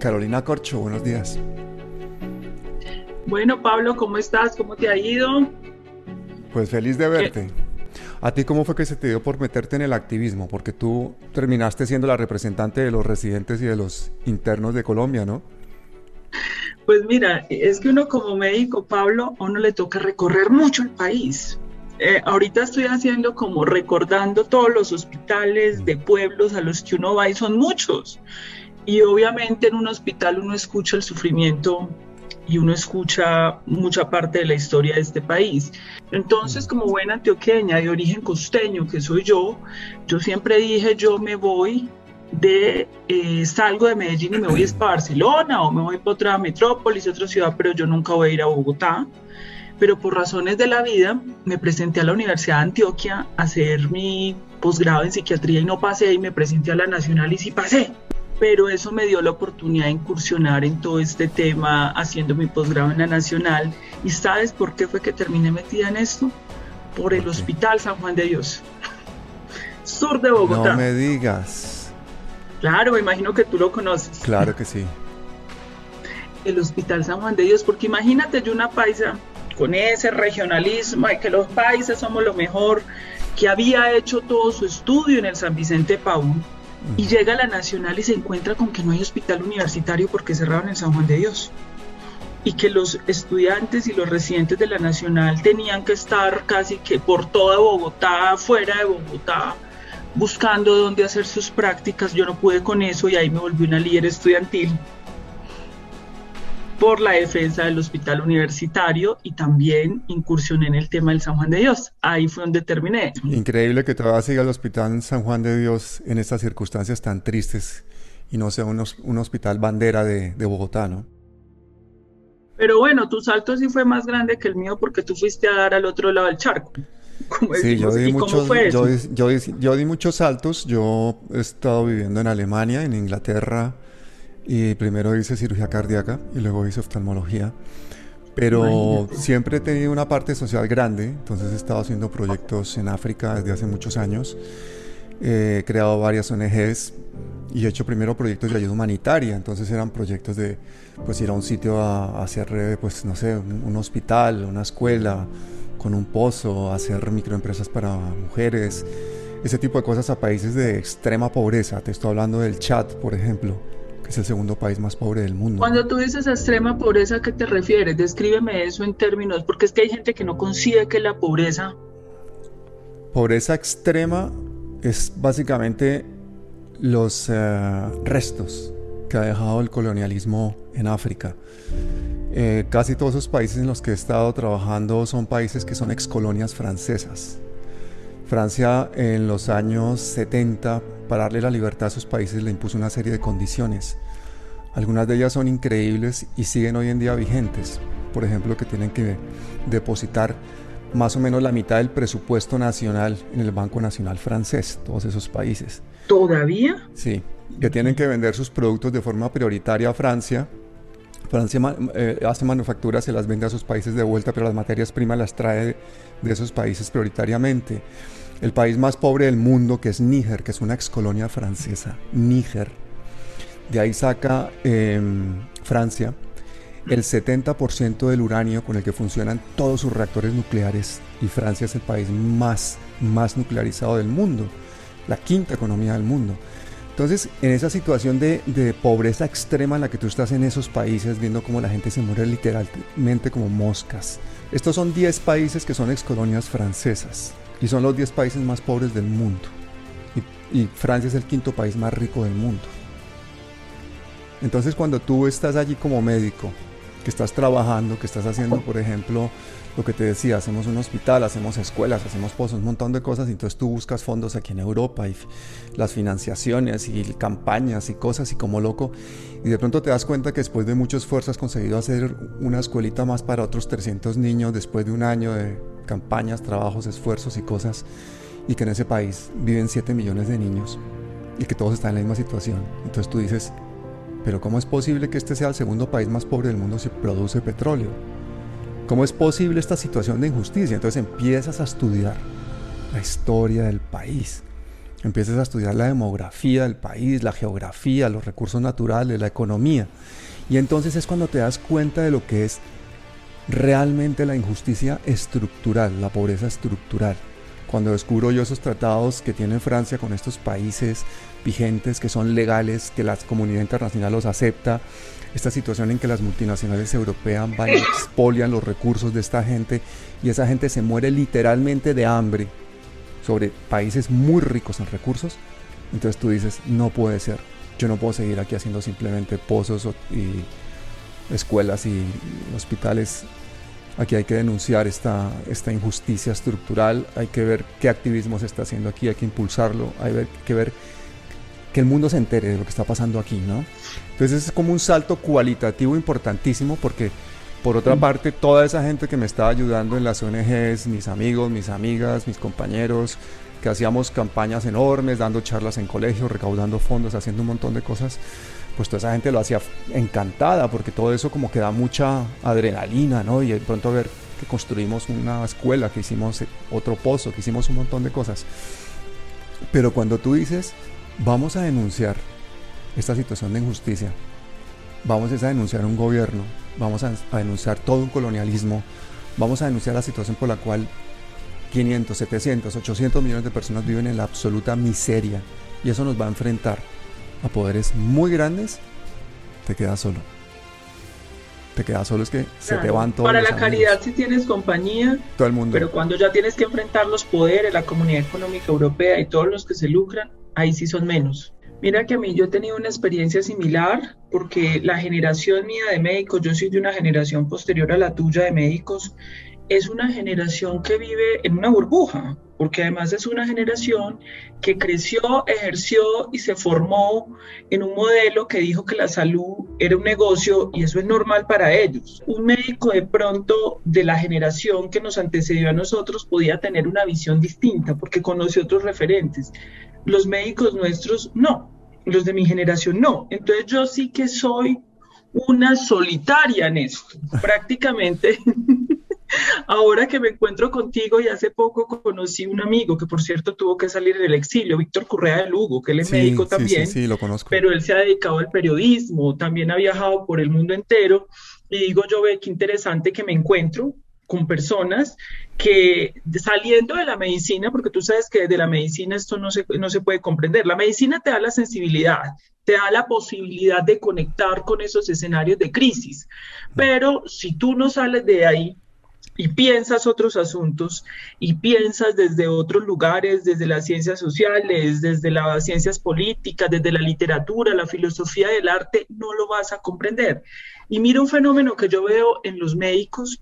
Carolina Corcho, buenos días. Bueno, Pablo, ¿cómo estás? ¿Cómo te ha ido? Pues feliz de verte. ¿A ti cómo fue que se te dio por meterte en el activismo? Porque tú terminaste siendo la representante de los residentes y de los internos de Colombia, ¿no? Pues mira, es que uno como médico, Pablo, a uno le toca recorrer mucho el país. Eh, ahorita estoy haciendo como recordando todos los hospitales de pueblos a los que uno va y son muchos. Y obviamente en un hospital uno escucha el sufrimiento y uno escucha mucha parte de la historia de este país. Entonces, como buena antioqueña de origen costeño que soy yo, yo siempre dije, yo me voy de, eh, salgo de Medellín y me voy a Barcelona o me voy para otra metrópolis, otra ciudad, pero yo nunca voy a ir a Bogotá. Pero por razones de la vida me presenté a la Universidad de Antioquia a hacer mi posgrado en psiquiatría y no pasé y me presenté a la Nacional y sí pasé pero eso me dio la oportunidad de incursionar en todo este tema haciendo mi posgrado en la Nacional. ¿Y sabes por qué fue que terminé metida en esto? Por el Hospital San Juan de Dios, sur de Bogotá. No me digas. Claro, me imagino que tú lo conoces. Claro que sí. El Hospital San Juan de Dios, porque imagínate yo una paisa con ese regionalismo y que los paisas somos lo mejor, que había hecho todo su estudio en el San Vicente Paúl y llega a la Nacional y se encuentra con que no hay hospital universitario porque cerraron en San Juan de Dios y que los estudiantes y los residentes de la Nacional tenían que estar casi que por toda Bogotá, fuera de Bogotá, buscando dónde hacer sus prácticas. Yo no pude con eso y ahí me volví una líder estudiantil por la defensa del hospital universitario y también incursioné en el tema del San Juan de Dios. Ahí fue donde terminé. Increíble que todavía siga el hospital San Juan de Dios en estas circunstancias tan tristes y no sea un, un hospital bandera de, de, Bogotá, ¿no? Pero bueno, tu salto sí fue más grande que el mío porque tú fuiste a dar al otro lado del charco. sí, yo di, muchos, yo, yo, yo di muchos saltos. Yo he estado viviendo en Alemania, en Inglaterra, y primero hice cirugía cardíaca y luego hice oftalmología. Pero siempre he tenido una parte social grande, entonces he estado haciendo proyectos en África desde hace muchos años. He creado varias ONGs y he hecho primero proyectos de ayuda humanitaria, entonces eran proyectos de pues ir a un sitio a, hacer, pues no sé, un, hospital, una escuela con un pozo, hacer microempresas para mujeres, ese tipo de cosas a países de extrema pobreza. Te estoy hablando del Chad, por ejemplo, es el segundo país más pobre del mundo. Cuando tú dices extrema pobreza, ¿a qué te refieres? Descríbeme eso en términos, porque es que hay gente que no concibe que la pobreza... Pobreza extrema es básicamente los eh, restos que ha dejado el colonialismo en África. Eh, casi todos esos países en los que he estado trabajando son países que son excolonias francesas. Francia en los años 70 para darle la libertad a esos países le impuso una serie de condiciones. Algunas de ellas son increíbles y siguen hoy en día vigentes. Por ejemplo, que tienen que depositar más o menos la mitad del presupuesto nacional en el Banco Nacional francés, todos esos países. ¿Todavía? Sí, que tienen que vender sus productos de forma prioritaria a Francia. Francia eh, hace manufacturas, se las vende a sus países de vuelta, pero las materias primas las trae de esos países prioritariamente el país más pobre del mundo, que es Níger, que es una excolonia francesa, Níger. De ahí saca em, Francia el 70% del uranio con el que funcionan todos sus reactores nucleares y Francia es el país más, más nuclearizado del mundo, la quinta economía del mundo. Entonces, en esa situación de, de, pobreza extrema en la que tú estás en esos países, viendo cómo la gente se muere literalmente como moscas, estos son 10 países que son excolonias francesas y son los 10 países más pobres del mundo. Y, Francia es el quinto país más rico del mundo. Entonces cuando tú estás allí como médico, que estás trabajando, que estás haciendo, por ejemplo, lo que te decía, hacemos un hospital, hacemos escuelas, hacemos pozos, un montón de cosas, y entonces tú buscas fondos aquí en Europa y las financiaciones y campañas y cosas y como loco, y de pronto te das cuenta que después de mucho esfuerzo has conseguido hacer una escuelita más para otros 300 niños después de un año de campañas, trabajos, esfuerzos y cosas, y que en ese país viven 7 millones de niños y que todos están en la misma situación. Entonces tú dices, pero ¿cómo es posible que este sea el segundo país más pobre del mundo si produce petróleo? ¿Cómo es posible esta situación de injusticia? Entonces empiezas a estudiar la historia del país empiezas a estudiar la demografía del país, la geografía, los recursos naturales, la economía. Y entonces es cuando te das cuenta de lo que es realmente la injusticia estructural, la pobreza estructural. Cuando descubro yo esos tratados que tiene Francia con estos países vigentes, que son legales, que la comunidad internacional los acepta, esta situación en que las multinacionales europeas van y expolian los recursos de esta gente y esa gente se muere literalmente de hambre sobre países muy ricos en recursos, entonces tú dices, no puede ser, yo no puedo seguir aquí haciendo simplemente pozos y escuelas y hospitales Aquí hay que denunciar esta, esta injusticia estructural, hay que ver qué activismo se está haciendo aquí, hay que impulsarlo, hay que ver que el mundo se entere de lo que está pasando aquí, ¿no? Entonces es como un salto cualitativo importantísimo porque por otra mm. parte toda esa gente que me estaba ayudando en las ONGs, mis amigos, mis amigas, mis compañeros, que hacíamos campañas enormes, dando charlas en colegios, recaudando fondos, haciendo un montón de cosas, pues toda esa gente lo hacía encantada, porque todo eso como que da mucha adrenalina, ¿no? Y de pronto ver que construimos una escuela, que hicimos otro pozo, que hicimos un montón de cosas. Pero cuando tú dices, vamos a denunciar esta situación de injusticia, vamos a denunciar un gobierno, vamos a, a denunciar todo un colonialismo, vamos a denunciar la situación por la cual 500, 700, 800 millones de personas viven en la absoluta miseria y eso nos va a enfrentar a poderes muy grandes, te quedas solo. Te quedas solo es que se te van todos. Para la caridad si tienes compañía, todo el mundo. Pero cuando ya tienes que enfrentar los poderes, la comunidad económica europea y todos los que se lucran, ahí sí son menos. Mira que a mí yo he tenido una experiencia similar porque la generación mía de médicos, yo soy de una generación posterior a la tuya de médicos, es una generación que vive en una burbuja, porque además es una generación que creció, ejerció y se formó en un modelo que dijo que la salud era un negocio y eso es normal para ellos. Un médico de pronto de la generación que nos antecedió a nosotros podía tener una visión distinta porque conoce otros referentes. Los médicos nuestros no, los de mi generación no. Entonces yo sí que soy una solitaria en esto, prácticamente. Ahora que me encuentro contigo y hace poco conocí un amigo que por cierto tuvo que salir del exilio, Víctor Correa de Lugo, que él es médico también. Sí, sí, lo conozco. Pero él se ha dedicado al periodismo, también ha viajado por el mundo entero. Y digo yo, ve qué interesante que me encuentro con personas que saliendo de la medicina, porque tú sabes que de la medicina esto no se, no se puede comprender, la medicina te da la sensibilidad, te da la posibilidad de conectar con esos escenarios de crisis, pero si tú no sales de ahí, y piensas otros asuntos y piensas desde otros lugares, desde las ciencias sociales, desde las ciencias políticas, desde la literatura, la filosofía del arte, no lo vas a comprender. Y mira un fenómeno que yo veo en los médicos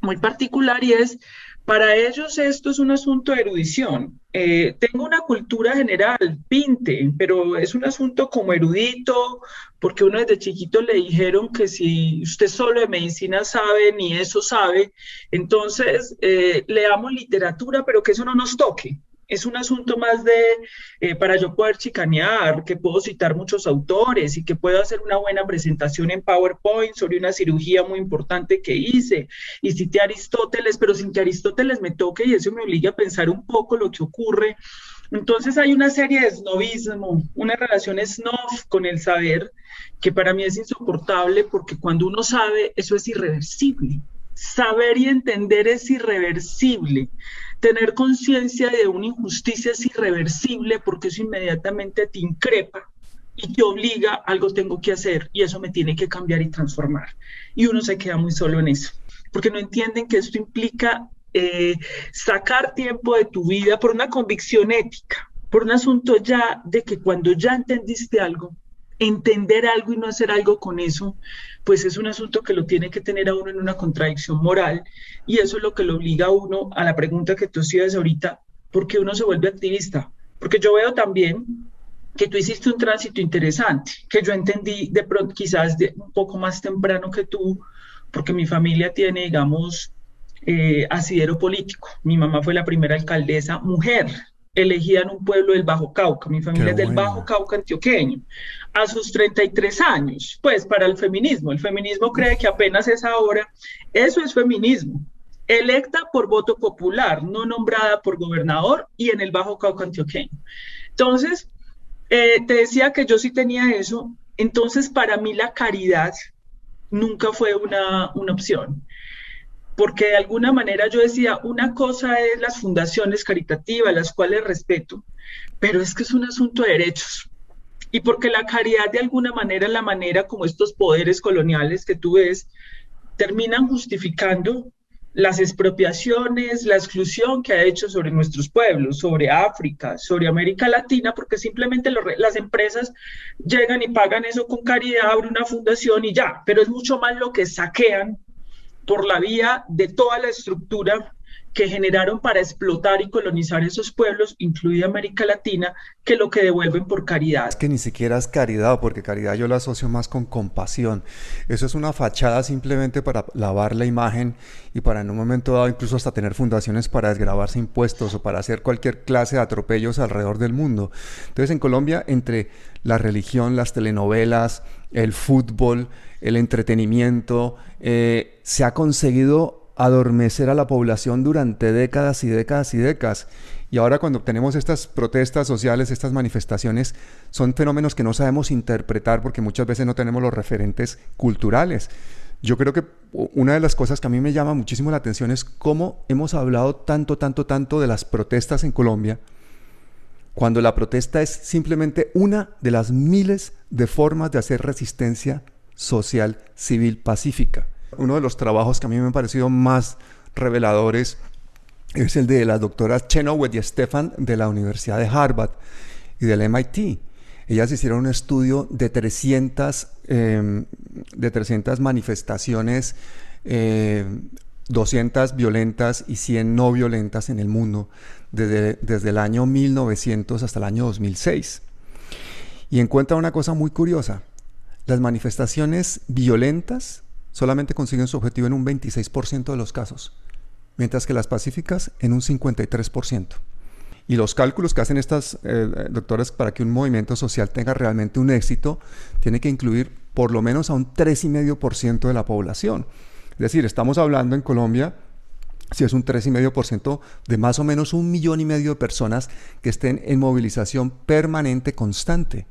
muy particular y es para ellos esto es un asunto de erudición. Eh, tengo una cultura general, pinte, pero es un asunto como erudito, porque uno desde chiquito le dijeron que si usted solo de medicina sabe, ni eso sabe, entonces eh, leamos literatura, pero que eso no nos toque es un asunto más de, eh, para yo poder chicanear, que puedo citar muchos autores y que puedo hacer una buena presentación en PowerPoint sobre una cirugía muy importante que hice. Y cité Aristóteles, pero sin que Aristóteles me toque y eso me obliga a pensar un poco lo que ocurre. Entonces hay una serie de snobismo, una relación snob con el saber que para mí es insoportable porque cuando uno sabe, eso es irreversible. Saber y entender es irreversible. Tener conciencia de una injusticia es irreversible porque eso inmediatamente te increpa y te obliga, algo tengo que hacer y eso me tiene que cambiar y transformar. Y uno se queda muy solo en eso, porque no entienden que esto implica eh, sacar tiempo de tu vida por una convicción ética, por un asunto ya de que cuando ya entendiste algo, entender algo y no hacer algo con eso, pues es un asunto que lo tiene que tener a uno en una contradicción moral y eso es lo que lo obliga a uno a la pregunta que tú hacías ahorita, ¿por qué uno se vuelve activista? Porque yo veo también que tú hiciste un tránsito interesante, que yo entendí de pronto quizás de un poco más temprano que tú, porque mi familia tiene, digamos, eh, asidero político. Mi mamá fue la primera alcaldesa mujer elegida en un pueblo del Bajo Cauca. Mi familia es del Bajo Cauca antioqueño a sus 33 años, pues para el feminismo. El feminismo cree que apenas es ahora. Eso es feminismo. Electa por voto popular, no nombrada por gobernador y en el Bajo Cauca antioqueño. Entonces, eh, te decía que yo sí tenía eso, entonces para mí la caridad nunca fue una, una opción porque de alguna manera yo decía, una cosa es las fundaciones caritativas, las cuales respeto, pero es que es un asunto de derechos. Y porque la caridad de alguna manera, la manera como estos poderes coloniales que tú ves, terminan justificando las expropiaciones, la exclusión que ha hecho sobre nuestros pueblos, sobre África, sobre América Latina, porque simplemente las empresas llegan y pagan eso con caridad, abren una fundación y ya, pero es mucho más lo que saquean por la vía de toda la estructura que generaron para explotar y colonizar esos pueblos, incluida América Latina, que lo que devuelven por caridad. Es que ni siquiera es caridad, porque caridad yo la asocio más con compasión. Eso es una fachada simplemente para lavar la imagen y para en un momento dado incluso hasta tener fundaciones para desgravarse impuestos o para hacer cualquier clase de atropellos alrededor del mundo. Entonces en Colombia, entre la religión, las telenovelas, el fútbol, el entretenimiento, eh, se ha conseguido adormecer a la población durante décadas y décadas y décadas. Y ahora cuando tenemos estas protestas sociales, estas manifestaciones, son fenómenos que no sabemos interpretar porque muchas veces no tenemos los referentes culturales. Yo creo que una de las cosas que a mí me llama muchísimo la atención es cómo hemos hablado tanto, tanto, tanto de las protestas en Colombia, cuando la protesta es simplemente una de las miles de formas de hacer resistencia social, civil, pacífica. Uno de los trabajos que a mí me han parecido más reveladores es el de las doctoras Chenoweth y Stefan de la Universidad de Harvard y del MIT. Ellas hicieron un estudio de 300, em, de 300 manifestaciones, 200 eh, violentas y 100 no violentas en el mundo desde, el año 1900 hasta el año 2006. Y encuentra una cosa muy curiosa. Las manifestaciones violentas solamente consiguen su objetivo en un 26% de los casos, mientras que las pacíficas en un 53%. Y los cálculos que hacen estas eh, doctoras para que un movimiento social tenga realmente un éxito, tiene que incluir por lo menos a un 3,5% de la población. Es decir, estamos hablando en Colombia, si es un 3,5% de más o menos un millón y medio de personas que estén en movilización permanente, constante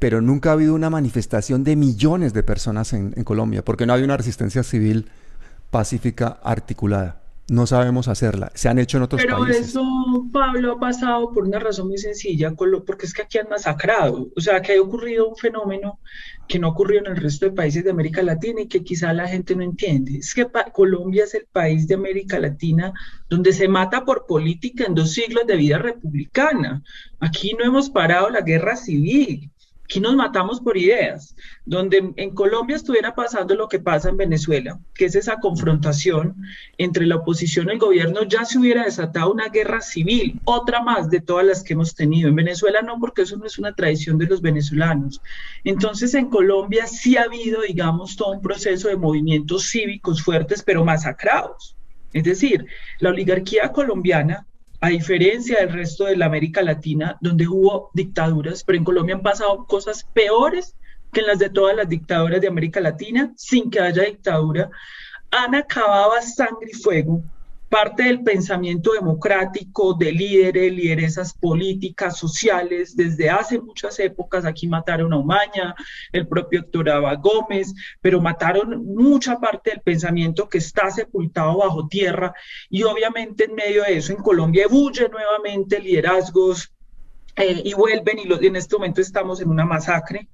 pero nunca ha habido una manifestación de millones de personas en, Colombia, porque no hay una resistencia civil pacífica articulada. No sabemos hacerla. Se han hecho en otros países. Pero eso, Pablo, ha pasado por una razón muy sencilla, porque es que aquí han masacrado. O sea, que ha ocurrido un fenómeno que no ocurrió en el resto de países de América Latina y que quizá la gente no entiende. Es que Colombia es el país de América Latina donde se mata por política en dos siglos de vida republicana. Aquí no hemos parado la guerra civil. Aquí nos matamos por ideas, donde en Colombia estuviera pasando lo que pasa en Venezuela, que es esa confrontación entre la oposición y el gobierno, ya se hubiera desatado una guerra civil, otra más de todas las que hemos tenido. En Venezuela no, porque eso no es una tradición de los venezolanos. Entonces en Colombia sí ha habido, digamos, todo un proceso de movimientos cívicos fuertes, pero masacrados. Es decir, la oligarquía colombiana a diferencia del resto de la América Latina, donde hubo dictaduras, pero en Colombia han pasado cosas peores que en las de todas las dictaduras de América Latina, sin que haya dictadura, han acabado sangre y fuego parte del pensamiento democrático de líderes, lideresas políticas, sociales, desde hace muchas épocas. Aquí mataron a Umaña, el propio Héctor Abba Gómez, pero mataron mucha parte del pensamiento que está sepultado bajo tierra. Y obviamente en medio de eso, en Colombia ebulle nuevamente liderazgos eh, y vuelven y, en este momento estamos en una masacre.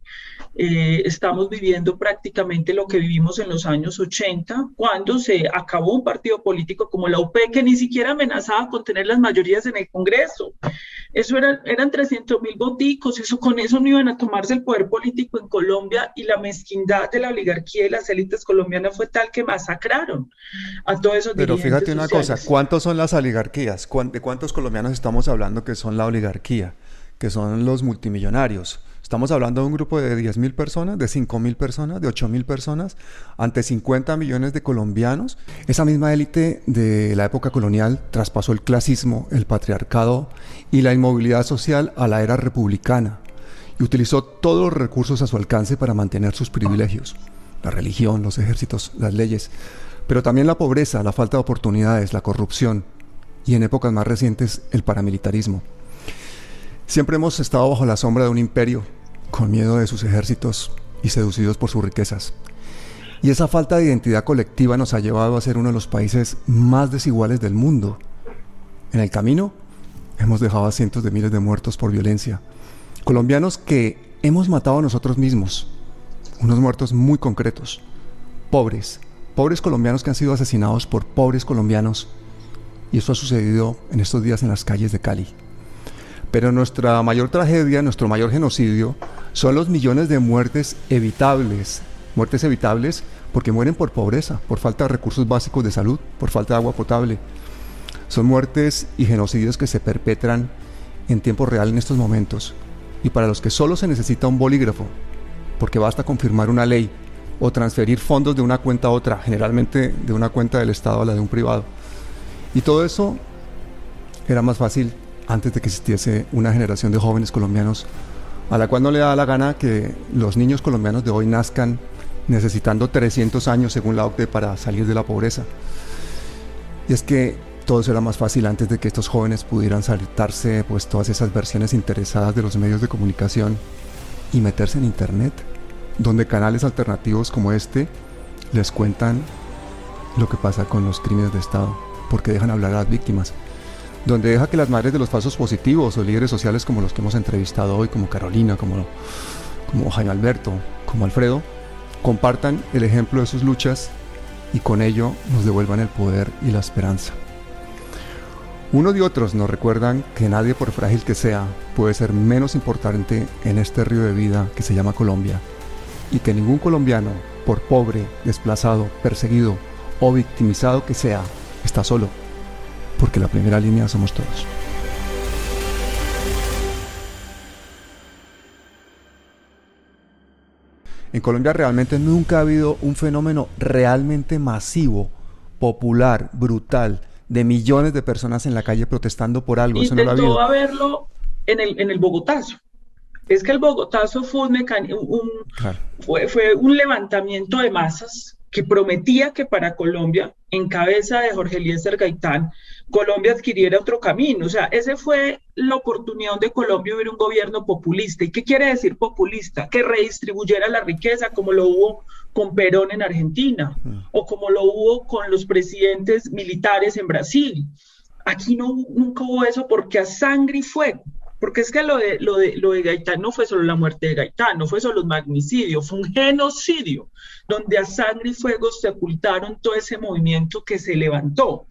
Eh, estamos viviendo prácticamente lo que vivimos en los años 80, cuando se acabó un partido político como la UP, que ni siquiera amenazaba con tener las mayorías en el Congreso. Eso eran, eran 300 mil boticos, eso, con eso no iban a tomarse el poder político en Colombia y la mezquindad de la oligarquía y las élites colombianas fue tal que masacraron a todos esos Pero fíjate una cosa, ¿cuántos son las oligarquías? ¿De cuántos colombianos estamos hablando que son la oligarquía? Que son los multimillonarios Estamos hablando de un grupo de 10.000 personas, de 5.000 personas, de 8.000 personas, ante 50 millones de colombianos. Esa misma élite de la época colonial traspasó el clasismo, el patriarcado y la inmovilidad social a la era republicana y utilizó todos los recursos a su alcance para mantener sus privilegios, la religión, los ejércitos, las leyes, pero también la pobreza, la falta de oportunidades, la corrupción y en épocas más recientes el paramilitarismo. Siempre hemos estado bajo la sombra de un imperio, con miedo de sus ejércitos y seducidos por sus riquezas. Y esa falta de identidad colectiva nos ha llevado a ser uno de los países más desiguales del mundo. En el camino, hemos dejado a cientos de miles de muertos por violencia. Colombianos que hemos matado a nosotros mismos. Unos muertos muy concretos. Pobres. Pobres colombianos que han sido asesinados por pobres colombianos. Y esto ha sucedido en estos días en las calles de Cali. Pero nuestra mayor tragedia, nuestro mayor genocidio, son los millones de muertes evitables. Muertes evitables porque mueren por pobreza, por falta de recursos básicos de salud, por falta de agua potable. Son muertes y genocidios que se perpetran en tiempo real en estos momentos y para los que solo se necesita un bolígrafo, porque basta confirmar una ley o transferir fondos de una cuenta a otra, generalmente de una cuenta del Estado a la de un privado. Y todo eso era más fácil antes de que existiese una generación de jóvenes colombianos a la cual no le da la gana que los niños colombianos de hoy nazcan necesitando 300 años según la OCDE para salir de la pobreza. Y es que todo eso era más fácil antes de que estos jóvenes pudieran saltarse pues todas esas versiones interesadas de los medios de comunicación y meterse en internet, donde canales alternativos como este les cuentan lo que pasa con los crímenes de Estado, porque dejan hablar a las víctimas, donde deja que las madres de los falsos positivos o líderes sociales como los que hemos entrevistado hoy, como Carolina, como, como Jaime Alberto, como Alfredo, compartan el ejemplo de sus luchas y con ello nos devuelvan el poder y la esperanza. Uno y otros nos recuerdan que nadie, por frágil que sea, puede ser menos importante en este río de vida que se llama Colombia, y que ningún colombiano, por pobre, desplazado, perseguido o victimizado que sea, está solo, porque la primera línea somos todos. En Colombia realmente nunca ha habido un fenómeno realmente masivo, popular, brutal, de millones de personas en la calle protestando por algo. Eso no lo ha habido. verlo en el, en el Bogotazo. Es que el Bogotazo fue un, un fue, fue un levantamiento de masas que prometía que para Colombia, en cabeza de Jorge Eliezer Gaitán, Colombia adquiriera otro camino. O sea, ese fue la oportunidad de Colombia hubiera un gobierno populista. ¿Y qué quiere decir populista? Que redistribuyera la riqueza como lo hubo con Perón en Argentina o como lo hubo con los presidentes militares en Brasil. Aquí no, nunca hubo eso porque a sangre y fuego. Porque es que lo de, lo, de, lo de Gaitán no fue solo la muerte de Gaitán, no fue solo un magnicidio, fue un genocidio, donde a sangre y fuego se ocultaron todo ese movimiento que se levantó.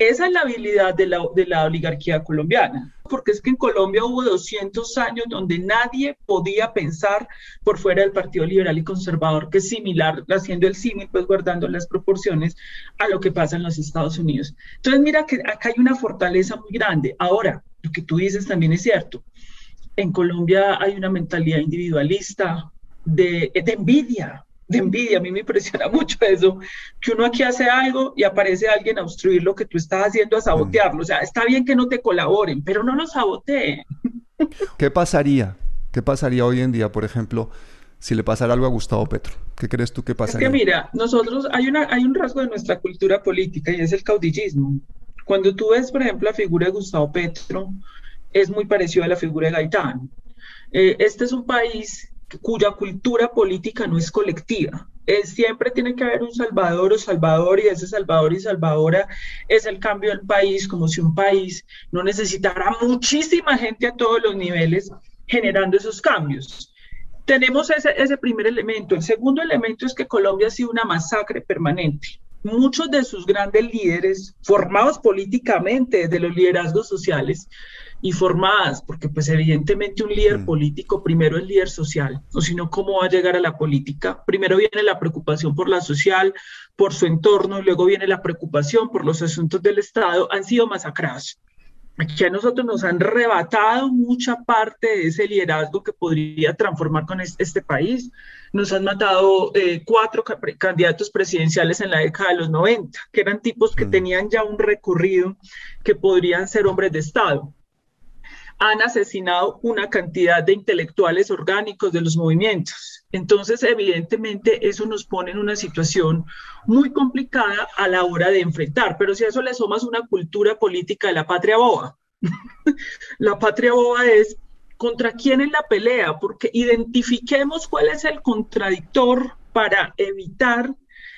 Esa es la habilidad de la, de la, oligarquía colombiana, porque es que en Colombia hubo 200 años donde nadie podía pensar por fuera del Partido Liberal y Conservador, que es similar, haciendo el símil, pues guardando las proporciones a lo que pasa en los Estados Unidos. Entonces, mira que acá hay una fortaleza muy grande. Ahora, lo que tú dices también es cierto. En Colombia hay una mentalidad individualista, de, de envidia, de envidia. A mí me impresiona mucho eso, que uno aquí hace algo y aparece alguien a obstruir lo que tú estás haciendo, a sabotearlo. O sea, está bien que no te colaboren, pero no lo saboteen. ¿Qué pasaría? ¿Qué pasaría hoy en día, por ejemplo, si le pasara algo a Gustavo Petro? ¿Qué crees tú que pasaría? Es que mira, nosotros hay, una, hay un rasgo de nuestra cultura política y es el caudillismo. Cuando tú ves, por ejemplo, la figura de Gustavo Petro, es muy parecido a la figura de Gaitán. Eh, este es un país cuya cultura política no es colectiva. siempre tiene que haber un salvador o salvador y ese salvador y salvadora es el cambio del país, como si un país no necesitara muchísima gente a todos los niveles generando esos cambios. Tenemos ese, ese primer elemento. El segundo elemento es que Colombia ha sido una masacre permanente muchos de sus grandes líderes, formados políticamente de los liderazgos sociales, y formadas, porque pues evidentemente un líder mm. político primero es líder social, o si no, ¿cómo va a llegar a la política? Primero viene la preocupación por la social, por su entorno, luego viene la preocupación por los asuntos del Estado, han sido masacrados. Aquí a nosotros nos han rebatado mucha parte de ese liderazgo que podría transformar con este, país. Nos han matado eh, cuatro candidatos presidenciales en la década de los 90, que eran tipos que mm. tenían ya un recorrido que podrían ser hombres de Estado han asesinado una cantidad de intelectuales orgánicos de los movimientos. Entonces, evidentemente, eso nos pone en una situación muy complicada a la hora de enfrentar, pero si a eso le sumas una cultura política de la patria boba, la patria boba es ¿Contra quién es la pelea? Porque identifiquemos cuál es el contradictor para evitar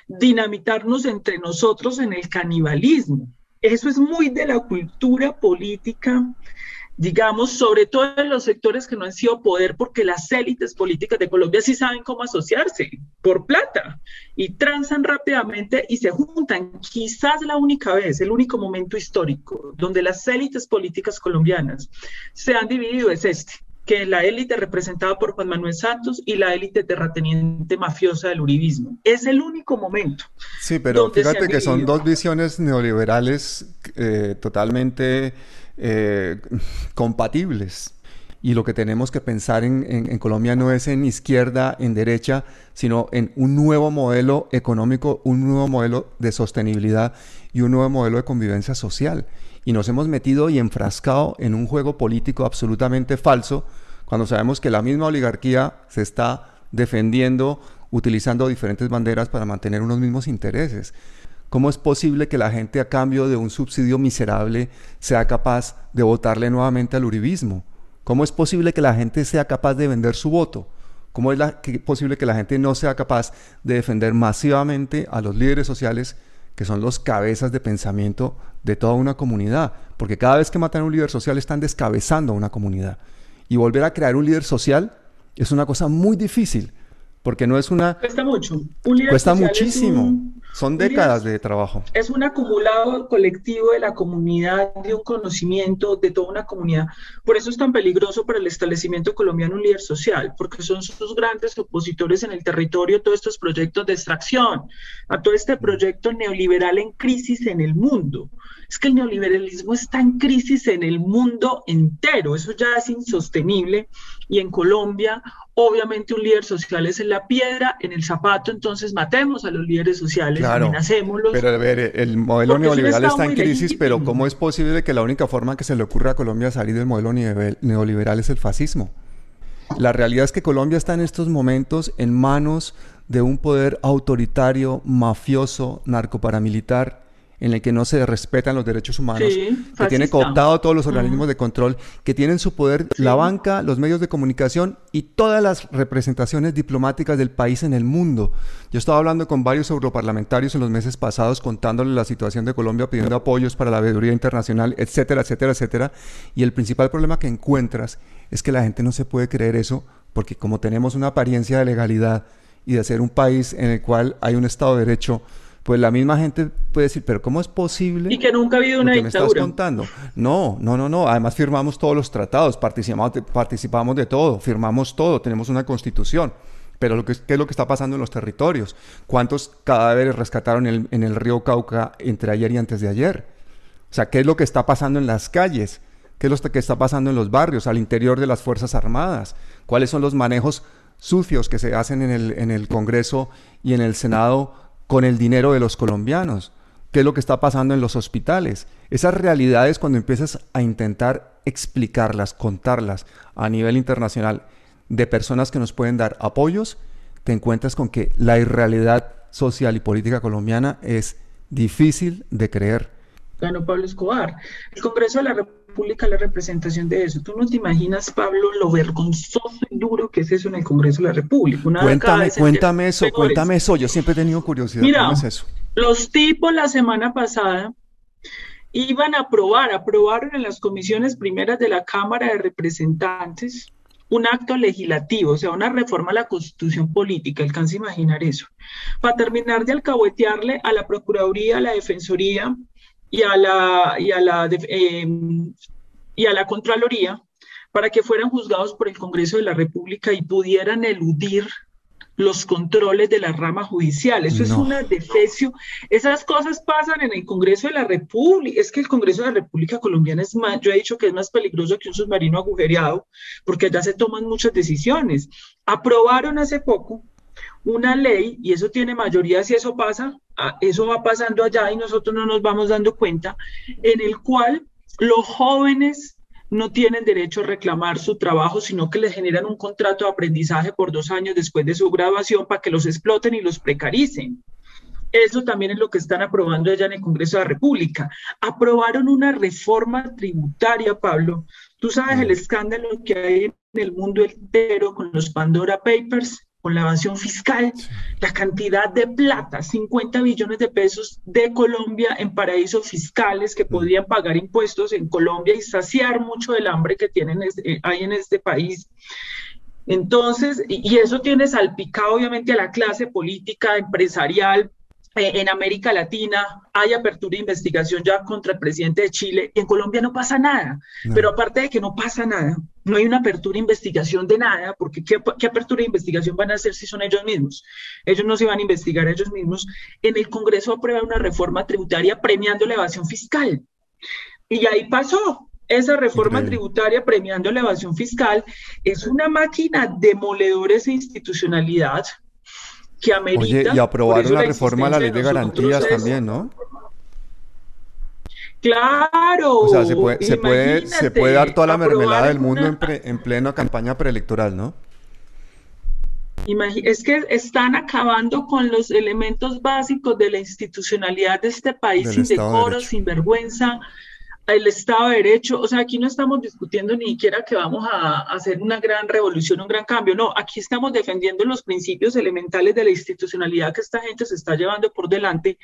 dinamitarnos entre nosotros en el canibalismo. Eso es muy de la cultura política digamos, sobre todo en los sectores que no han sido poder, porque las élites políticas de Colombia sí saben cómo asociarse por plata y transan rápidamente y se juntan. Quizás la única vez, el único momento histórico donde las élites políticas colombianas se han dividido es este que la élite representada por Juan Manuel Santos y la élite terrateniente mafiosa del uribismo. Es el único momento. Sí, pero fíjate que son dos visiones neoliberales eh, totalmente eh, compatibles. Y lo que tenemos que pensar en, Colombia no es en izquierda, en derecha, sino en un nuevo modelo económico, un nuevo modelo de sostenibilidad y un nuevo modelo de convivencia social. Y nos hemos metido y enfrascado en un juego político absolutamente falso, cuando sabemos que la misma oligarquía se está defendiendo utilizando diferentes banderas para mantener unos mismos intereses. ¿Cómo es posible que la gente a cambio de un subsidio miserable sea capaz de votarle nuevamente al uribismo? ¿Cómo es posible que la gente sea capaz de vender su voto? ¿Cómo es posible que la gente no sea capaz de defender masivamente a los líderes sociales que son los cabezas de pensamiento de toda una comunidad? Porque cada vez que matan a un líder social están descabezando a una comunidad. Y volver a crear un líder social es una cosa muy difícil, porque no es una... Cuesta mucho. cuesta muchísimo. Son décadas de trabajo. Es un acumulado colectivo de la comunidad, de un conocimiento de toda una comunidad. Por eso es tan peligroso para el establecimiento colombiano un líder social, porque son sus grandes opositores en el territorio todos estos proyectos de extracción, a todo este proyecto neoliberal en crisis en el mundo. Es que el neoliberalismo está en crisis en el mundo entero, eso ya es insostenible y en Colombia obviamente un líder social es en la piedra, en el zapato, entonces matemos a los líderes sociales, claro, Pero a ver, el modelo neoliberal está en crisis, pero ¿cómo es posible que la única forma que se le ocurra a Colombia salir del modelo neoliberal es el fascismo? La realidad es que Colombia está en estos momentos en manos de un poder autoritario, mafioso, narcoparamilitar, en el que no se respetan los derechos humanos, que tiene cooptado todos los organismos de control, que tienen su poder la banca, los medios de comunicación y todas las representaciones diplomáticas del país en el mundo. Yo estaba hablando con varios europarlamentarios en los meses pasados contándoles la situación de Colombia, pidiendo apoyos para la veeduría internacional, etcétera, etcétera, etcétera. Y el principal problema que encuentras es que la gente no se puede creer eso porque como tenemos una apariencia de legalidad y de ser un país en el cual hay un Estado de Derecho, pues la misma gente puede decir, pero ¿cómo es posible? Y que nunca ha habido una dictadura. me estás contando? No, no, no, no. Además firmamos todos los tratados, participamos de, participamos de todo, firmamos todo, tenemos una constitución. Pero lo que, ¿qué es lo que está pasando en los territorios? ¿Cuántos cadáveres rescataron en el, en el río Cauca entre ayer y antes de ayer? O sea, ¿qué es lo que está pasando en las calles? ¿Qué es lo que está pasando en los barrios, al interior de las Fuerzas Armadas? ¿Cuáles son los manejos sucios que se hacen en el, en el Congreso y en el Senado con el dinero de los colombianos, qué es lo que está pasando en los hospitales. Esas realidades cuando empiezas a intentar explicarlas, contarlas a nivel internacional de personas que nos pueden dar apoyos, te encuentras con que la irrealidad social y política colombiana es difícil de creer. Ganó Pablo Escobar. El Congreso de la República la representación de eso. Tú no te imaginas, Pablo, lo vergonzoso y duro que es eso en el Congreso de la República. cuéntame, cuéntame eso, cuéntame eso. Yo siempre he tenido curiosidad. Mira, eso? los tipos la semana pasada iban a aprobar, aprobaron en las comisiones primeras de la Cámara de Representantes un acto legislativo, o sea, una reforma a la constitución política, alcanza a imaginar eso, para terminar de alcahuetearle a la Procuraduría, a la Defensoría y a la, y a la, em, y a la Contraloría para que fueran juzgados por el Congreso de la República y pudieran eludir los controles de la rama judicial. Eso es una defecio. Esas cosas pasan en el Congreso de la República. Es que el Congreso de la República colombiana es más, yo he dicho que es más peligroso que un submarino agujereado, porque allá se toman muchas decisiones. Aprobaron hace poco una ley, y eso tiene mayoría si eso pasa, ah, eso va pasando allá y nosotros no nos vamos dando cuenta, en el cual los jóvenes no tienen derecho a reclamar su trabajo, sino que les generan un contrato de aprendizaje por dos años después de su graduación para que los exploten y los precaricen. Eso también es lo que están aprobando allá en el Congreso de la República. Aprobaron una reforma tributaria, Pablo. Tú sabes el escándalo que hay en el mundo entero con los Pandora Papers, con la evasión fiscal, la cantidad de plata, 50 billones de pesos de Colombia en paraísos fiscales que podrían pagar impuestos en Colombia y saciar mucho del hambre que tienen eh, hay en este país. Entonces, y eso tiene salpicado obviamente a la clase política, empresarial, eh, en América Latina. Hay apertura de investigación ya contra el presidente de Chile. Y en Colombia no pasa nada. Pero aparte de que no pasa nada, no hay una apertura de investigación de nada, porque ¿qué, ¿qué, apertura de investigación van a hacer si son ellos mismos? Ellos no se van a investigar ellos mismos. En el Congreso aprueba una reforma tributaria premiando la evasión fiscal. Y ahí pasó. Esa reforma tributaria premiando la evasión fiscal es una máquina demoledora esa institucionalidad que amerita. Oye, y aprobaron la, reforma a la ley de garantías también, ¿no? Claro. O sea, se puede, se puede, se puede dar toda la mermelada del mundo en, en plena campaña preelectoral, ¿no? Es que están acabando con los elementos básicos de la institucionalidad de este país, sin decoro, sin vergüenza, el Estado de Derecho, o sea, aquí no estamos discutiendo ni siquiera que vamos a, hacer una gran revolución, un gran cambio, no, aquí estamos defendiendo los principios elementales de la institucionalidad que esta gente se está llevando por delante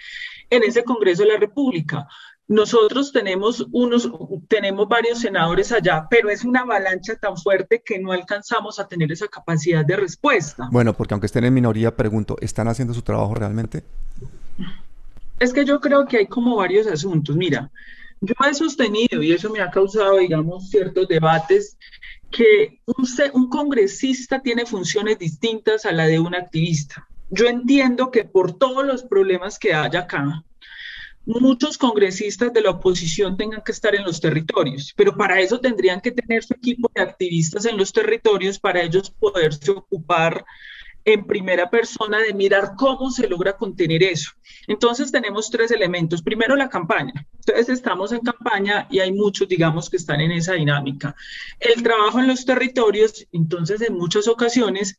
en ese Congreso de la República. Nosotros tenemos unos, tenemos varios senadores allá, pero es una avalancha tan fuerte que no alcanzamos a tener esa capacidad de respuesta. Bueno, porque aunque estén en minoría, pregunto, ¿están haciendo su trabajo realmente? Es que yo creo que hay como varios asuntos. Mira, yo he sostenido, y eso me ha causado, digamos, ciertos debates, que un, un congresista tiene funciones distintas a la de un activista. Yo entiendo que por todos los problemas que hay acá, muchos congresistas de la oposición tengan que estar en los territorios, pero para eso tendrían que tener su equipo de activistas en los territorios para ellos poderse ocupar en primera persona de mirar cómo se logra contener eso. Entonces tenemos tres elementos. Primero, la campaña. Entonces estamos en campaña y hay muchos, digamos, que están en esa dinámica. El trabajo en los territorios, entonces en muchas ocasiones,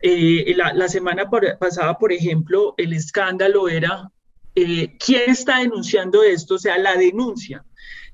eh, la, semana pasada, por ejemplo, el escándalo era eh, quién está denunciando esto, o sea, la denuncia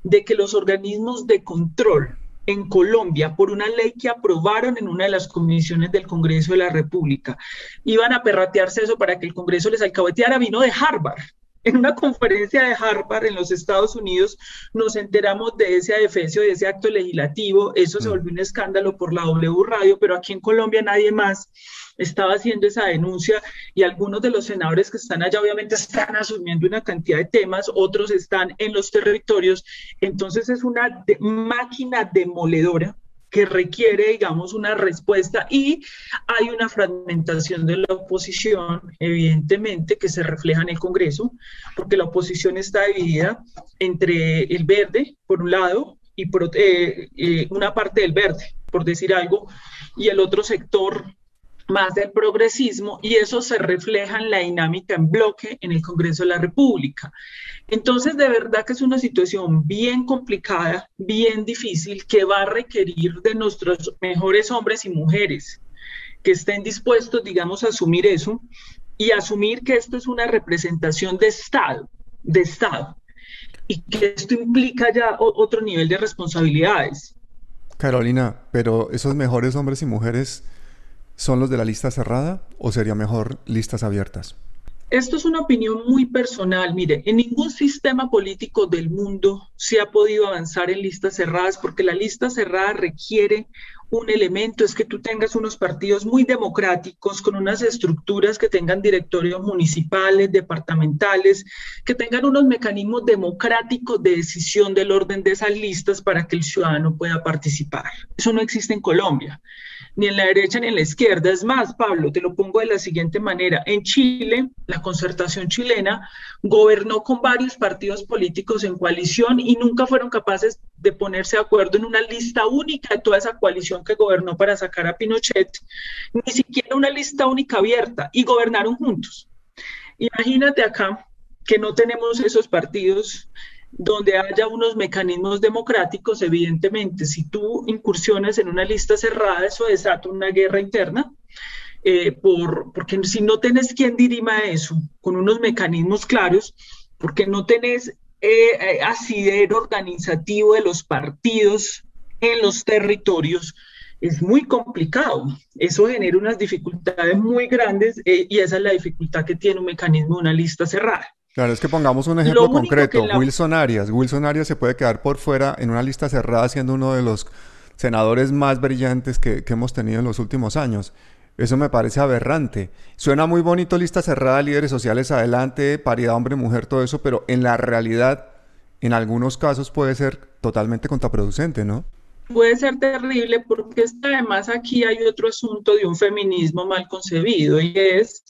de que los organismos de control en Colombia por una ley que aprobaron en una de las comisiones del Congreso de la República. Iban a perratearse eso para que el Congreso les alcahueteara, vino de Harvard. En una conferencia de Harvard en los Estados Unidos nos enteramos de ese adefesio, de ese acto legislativo. Eso se mm. volvió un escándalo por la W Radio, pero aquí en Colombia nadie más estaba haciendo esa denuncia y algunos de los senadores que están allá obviamente están asumiendo una cantidad de temas, otros están en los territorios. Entonces es una máquina demoledora que requiere, digamos, una respuesta y hay una fragmentación de la oposición, evidentemente, que se refleja en el Congreso, porque la oposición está dividida entre el verde, por un lado, y por, eh, eh, una parte del verde, por decir algo, y el otro sector más del progresismo y eso se refleja en la dinámica en bloque en el Congreso de la República. Entonces, de verdad que es una situación bien complicada, bien difícil, que va a requerir de nuestros mejores hombres y mujeres que estén dispuestos, digamos, a asumir eso y asumir que esto es una representación de Estado, de Estado, y que esto implica ya otro nivel de responsabilidades. Carolina, pero esos mejores hombres y mujeres son los de la lista cerrada o sería mejor listas abiertas? Esto es una opinión muy personal. Mire, en ningún sistema político del mundo se ha podido avanzar en listas cerradas porque la lista cerrada requiere un elemento, es que tú tengas unos partidos muy democráticos, con unas estructuras que tengan directorios municipales, departamentales, que tengan unos mecanismos democráticos de decisión del orden de esas listas para que el ciudadano pueda participar. Eso no existe en Colombia ni en la derecha ni en la izquierda. Es más, Pablo, te lo pongo de la siguiente manera. En Chile, la concertación chilena gobernó con varios partidos políticos en coalición y nunca fueron capaces de ponerse de acuerdo en una lista única de toda esa coalición que gobernó para sacar a Pinochet, ni siquiera una lista única abierta, y gobernaron juntos. Imagínate acá que no tenemos esos partidos donde haya unos mecanismos democráticos, evidentemente, si tú incursiones en una lista cerrada, eso desata una guerra interna. eh, por, porque si no tenés quien dirima eso con unos mecanismos claros, porque no tenés eh, asidero organizativo de los partidos en los territorios, es muy complicado. Eso genera unas dificultades muy grandes y esa es la dificultad que tiene un mecanismo de una lista cerrada. Claro, es que pongamos un ejemplo concreto. Wilson Arias. Wilson Arias se puede quedar por fuera en una lista cerrada siendo uno de los senadores más brillantes que, hemos tenido en los últimos años. Eso me parece aberrante. Suena muy bonito lista cerrada, líderes sociales adelante, paridad hombre-mujer, todo eso, pero en la realidad, en algunos casos puede ser totalmente contraproducente, ¿no? Puede ser terrible porque además aquí hay otro asunto de un feminismo mal concebido y es,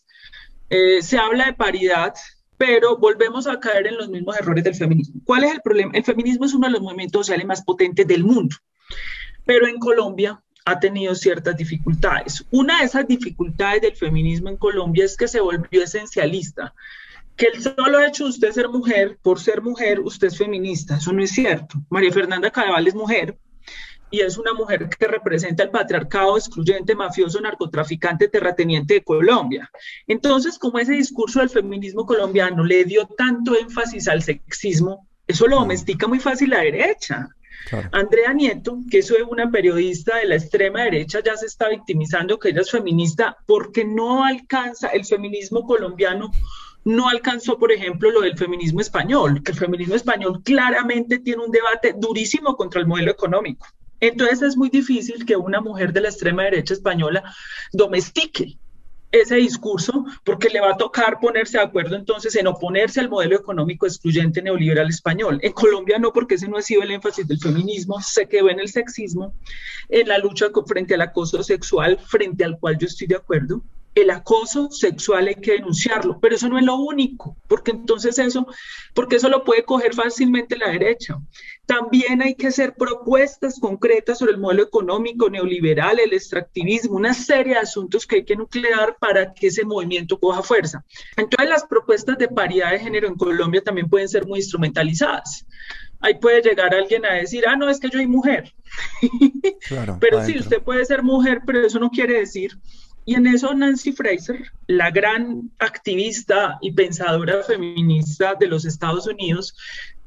eh, se habla de paridad, pero volvemos a caer en los mismos errores del feminismo. ¿Cuál es el problema? El feminismo es uno de los movimientos sociales más potentes del mundo, pero en Colombia ha tenido ciertas dificultades. Una de esas dificultades del feminismo en Colombia es que se volvió esencialista, que el solo hecho de usted ser mujer, por ser mujer, usted es feminista. Eso no es cierto. María Fernanda Cadaval es mujer, y es una mujer que representa el patriarcado excluyente, mafioso, narcotraficante, terrateniente de Colombia. Entonces, como ese discurso del feminismo colombiano le dio tanto énfasis al sexismo, eso lo domestica muy fácil la derecha. Andrea Nieto, que es una periodista de la extrema derecha, ya se está victimizando que ella es feminista porque no alcanza el feminismo colombiano no alcanzó, por ejemplo, lo del feminismo español, que el feminismo español claramente tiene un debate durísimo contra el modelo económico. Entonces es muy difícil que una mujer de la extrema derecha española domestique ese discurso porque le va a tocar ponerse de acuerdo entonces en oponerse al modelo económico excluyente neoliberal español. En Colombia no, porque ese no ha sido el énfasis del feminismo, se quedó en el sexismo, en la lucha frente al acoso sexual, frente al cual yo estoy de acuerdo, el acoso sexual hay que denunciarlo, pero eso no es lo único, porque entonces eso, porque eso lo puede coger fácilmente la derecha. También hay que hacer propuestas concretas sobre el modelo económico neoliberal, el extractivismo, una serie de asuntos que hay que nuclear para que ese movimiento coja fuerza. Entonces las propuestas de paridad de género en Colombia también pueden ser muy instrumentalizadas. Ahí puede llegar alguien a decir, ah, no, es que yo soy mujer. pero sí, usted puede ser mujer, pero eso no quiere decir y en eso Nancy Fraser, la gran activista y pensadora feminista de los Estados Unidos,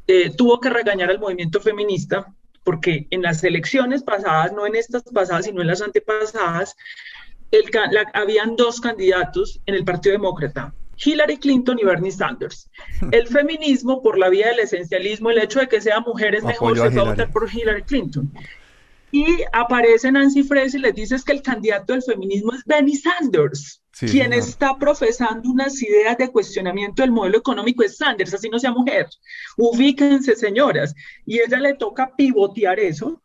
eh, tuvo que regañar al movimiento feminista porque en las elecciones pasadas, no en estas pasadas, sino en las antepasadas, habían dos candidatos en el Partido Demócrata, Hillary Clinton y Bernie Sanders. El feminismo, por la vía del esencialismo, el hecho de que sea mujer es mejor, se va a votar por Hillary Clinton. Y aparece Nancy Fraser y les dice que el candidato del feminismo es Bernie Sanders. quien está profesando unas ideas de cuestionamiento del modelo económico es Sanders, así no sea mujer. Ubíquense, señoras. Y ella le toca pivotear eso.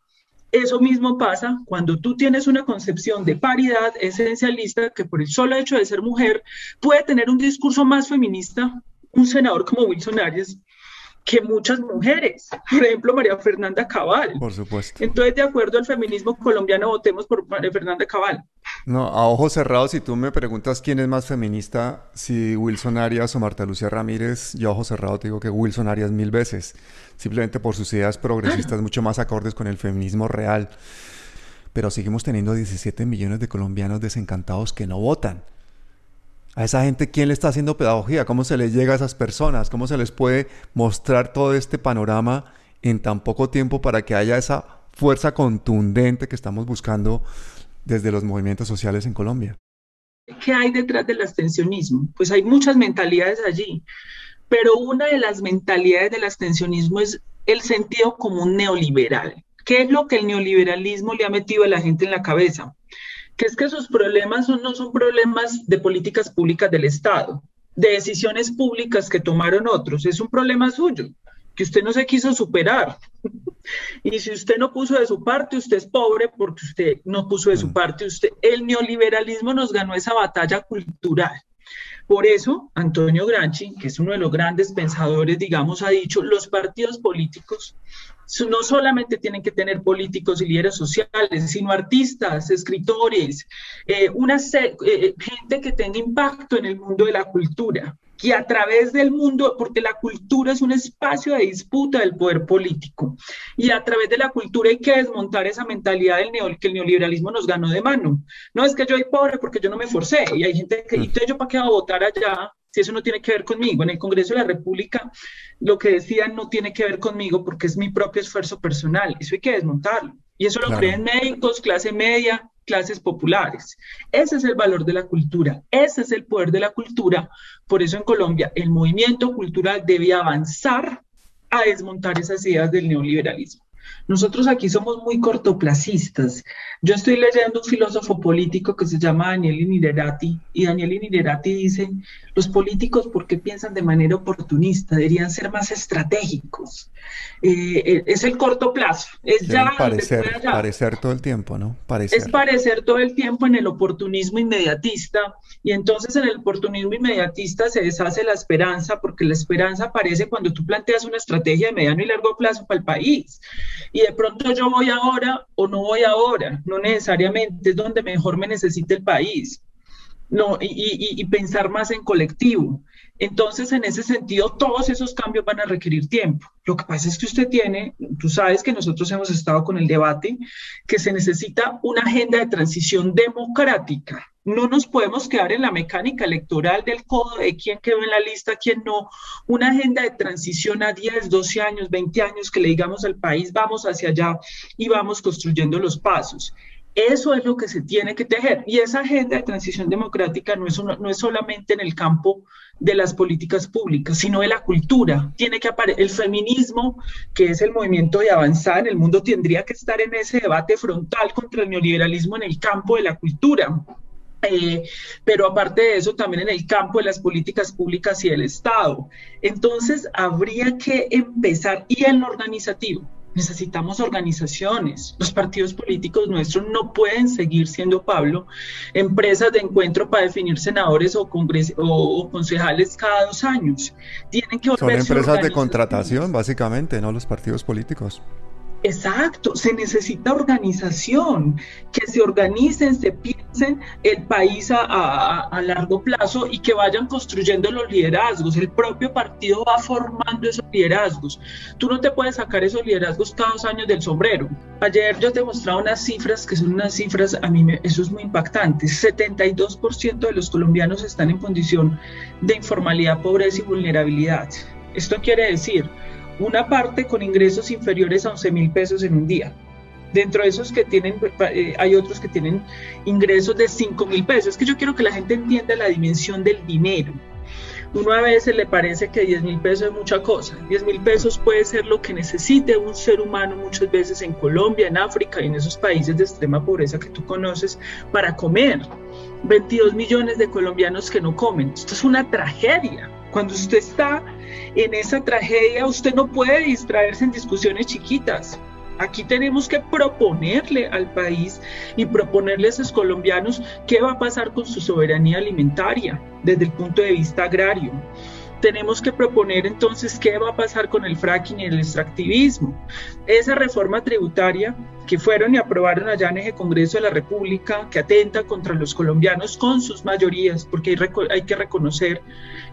Eso mismo pasa cuando tú tienes una concepción de paridad esencialista que por el solo hecho de ser mujer puede tener un discurso más feminista. Un senador como Wilson Arias que muchas mujeres, por ejemplo María Fernanda Cabal. Por supuesto. Entonces, de acuerdo al feminismo colombiano, votemos por María Fernanda Cabal. No, a ojos cerrados, si tú me preguntas quién es más feminista, si Wilson Arias o Marta Lucía Ramírez, yo a ojos cerrados te digo que Wilson Arias mil veces, simplemente por sus ideas progresistas mucho más acordes con el feminismo real. Pero seguimos teniendo 17 millones de colombianos desencantados que no votan. A esa gente, ¿quién le está haciendo pedagogía? ¿Cómo se les llega a esas personas? ¿Cómo se les puede mostrar todo este panorama en tan poco tiempo para que haya esa fuerza contundente que estamos buscando desde los movimientos sociales en Colombia? ¿Qué hay detrás del abstencionismo? Pues hay muchas mentalidades allí, pero una de las mentalidades del abstencionismo es el sentido común neoliberal. ¿Qué es lo que el neoliberalismo le ha metido a la gente en la cabeza? Que es que sus problemas no son problemas de políticas públicas del Estado, de decisiones públicas que tomaron otros, es un problema suyo, que usted no se quiso superar. y si usted no puso de su parte, usted es pobre porque usted no puso de su mm. parte. Usted, el neoliberalismo nos ganó esa batalla cultural. Por eso, Antonio Granchi, que es uno de los grandes pensadores, digamos, ha dicho, los partidos políticos no solamente tienen que tener políticos y líderes sociales, sino artistas, escritores, eh, una eh, gente que tenga impacto en el mundo de la cultura y a través del mundo, porque la cultura es un espacio de disputa del poder político, y a través de la cultura hay que desmontar esa mentalidad del neo, que el neoliberalismo nos ganó de mano. No es que yo soy pobre porque yo no me forcé, y hay gente que, ¿y yo para qué va a votar allá si eso no tiene que ver conmigo. En el Congreso de la República lo que decían no tiene que ver conmigo porque es mi propio esfuerzo personal. Eso hay que desmontarlo. Y eso lo creen médicos, clase media, clases populares. Ese es el valor de la cultura, ese es el poder de la cultura. Por eso en Colombia el movimiento cultural debe avanzar a desmontar esas ideas del neoliberalismo. Nosotros aquí somos muy cortoplacistas. Yo estoy leyendo un filósofo político que se llama Daniel Iniderati y Daniel Iniderati dice, los políticos, porque piensan de manera oportunista? Deberían ser más estratégicos. Eh, eh, es el corto plazo. Es ya parecer, parecer todo el tiempo, ¿no? Parecer. Es parecer todo el tiempo en el oportunismo inmediatista y entonces en el oportunismo inmediatista se deshace la esperanza porque la esperanza aparece cuando tú planteas una estrategia de mediano y largo plazo para el país. Y de pronto yo voy ahora o no voy ahora, no necesariamente es donde mejor me necesita el país. No, y, y, pensar más en colectivo. Entonces, en ese sentido, todos esos cambios van a requerir tiempo. Lo que pasa es que usted tiene, tú sabes que nosotros hemos estado con el debate, que se necesita una agenda de transición democrática. No nos podemos quedar en la mecánica electoral del codo de quién quedó en la lista, quién no. Una agenda de transición a 10, 12 años, 20 años que le digamos al país, vamos hacia allá y vamos construyendo los pasos. Eso es lo que se tiene que tejer. Y esa agenda de transición democrática no es, no es solamente en el campo de las políticas públicas, sino de la cultura. Tiene que aparecer el feminismo, que es el movimiento de avanzar en el mundo, tendría que estar en ese debate frontal contra el neoliberalismo en el campo de la cultura. Eh, pero aparte de eso, también en el campo de las políticas públicas y del Estado. Entonces, habría que empezar, y en lo organizativo, Necesitamos organizaciones. Los partidos políticos nuestros no pueden seguir siendo, Pablo, empresas de encuentro para definir senadores o, o, concejales cada dos años. Tienen que Son empresas de contratación, básicamente, no los partidos políticos. Exacto, se necesita organización, que se organicen, se piensen el país a, largo plazo y que vayan construyendo los liderazgos. El propio partido va formando esos liderazgos. Tú no te puedes sacar esos liderazgos cada dos años del sombrero. Ayer yo te mostraba unas cifras que son unas cifras, a mí eso es muy impactante. 72% de los colombianos están en condición de informalidad, pobreza y vulnerabilidad. Esto quiere decir una parte con ingresos inferiores a 11 mil pesos en un día. Dentro de esos que tienen, eh, hay otros que tienen ingresos de 5 mil pesos. Es que yo quiero que la gente entienda la dimensión del dinero. Uno a veces le parece que 10 mil pesos es mucha cosa. 10 mil pesos puede ser lo que necesite un ser humano muchas veces en Colombia, en África y en esos países de extrema pobreza que tú conoces para comer. 22 millones de colombianos que no comen. Esto es una tragedia. Cuando usted está en esa tragedia, usted no puede distraerse en discusiones chiquitas. Aquí tenemos que proponerle al país y proponerle a esos colombianos qué va a pasar con su soberanía alimentaria desde el punto de vista agrario tenemos que proponer entonces qué va a pasar con el fracking y el extractivismo. Esa reforma tributaria que fueron y aprobaron allá en el Congreso de la República, que atenta contra los colombianos con sus mayorías, porque hay, que reconocer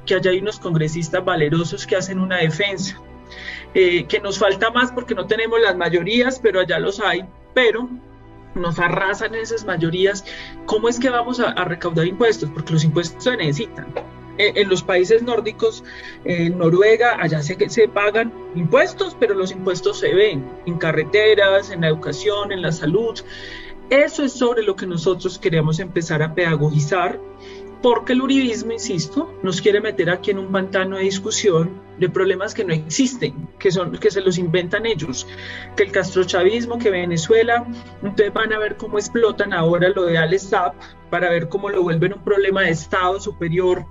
que allá hay unos congresistas valerosos que hacen una defensa, eh, que nos falta más porque no tenemos las mayorías, pero allá los hay, pero nos arrasan esas mayorías, ¿cómo es que vamos a, a recaudar impuestos? Porque los impuestos se necesitan. Eh, en los países nórdicos, en Noruega, allá se, se pagan impuestos, pero los impuestos se ven en carreteras, en la educación, en la salud. Eso es sobre lo que nosotros queremos empezar a pedagogizar, porque el uribismo, insisto, nos quiere meter aquí en un pantano de discusión de problemas que no existen, que, son, que se los inventan ellos, que el castrochavismo, que Venezuela, entonces van a ver cómo explotan ahora lo de Al para ver cómo lo vuelven un problema de Estado superior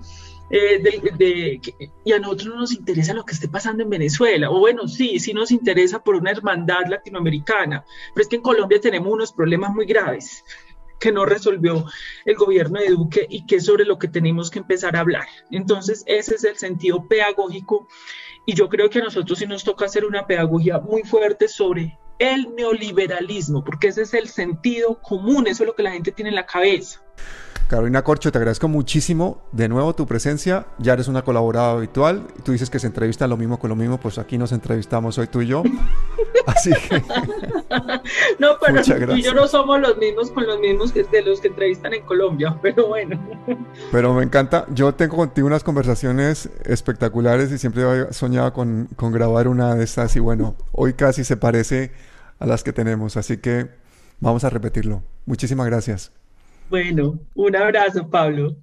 eh, de, y a nosotros no nos interesa lo que esté pasando en Venezuela, o bueno, sí, sí nos interesa por una hermandad latinoamericana, pero es que en Colombia tenemos unos problemas muy graves. que no resolvió el gobierno de Duque y que es sobre lo que tenemos que empezar a hablar. Entonces, ese es el sentido pedagógico y yo creo que a nosotros sí nos toca hacer una pedagogía muy fuerte sobre el neoliberalismo, porque ese es el sentido común, eso es lo que la gente tiene en la cabeza. Carolina Corcho, te agradezco muchísimo de nuevo tu presencia. Ya eres una colaboradora habitual. Tú dices que se entrevista lo mismo con lo mismo, pues aquí nos entrevistamos hoy tú y yo. Así que. no, pero tú y yo no somos los mismos con los mismos que de los que entrevistan en Colombia, pero bueno. Pero me encanta. Yo tengo contigo unas conversaciones espectaculares y siempre he soñado con, con grabar una de estas. Y bueno, hoy casi se parece a las que tenemos. Así que vamos a repetirlo. Muchísimas gracias. Bueno, un abrazo, Pablo.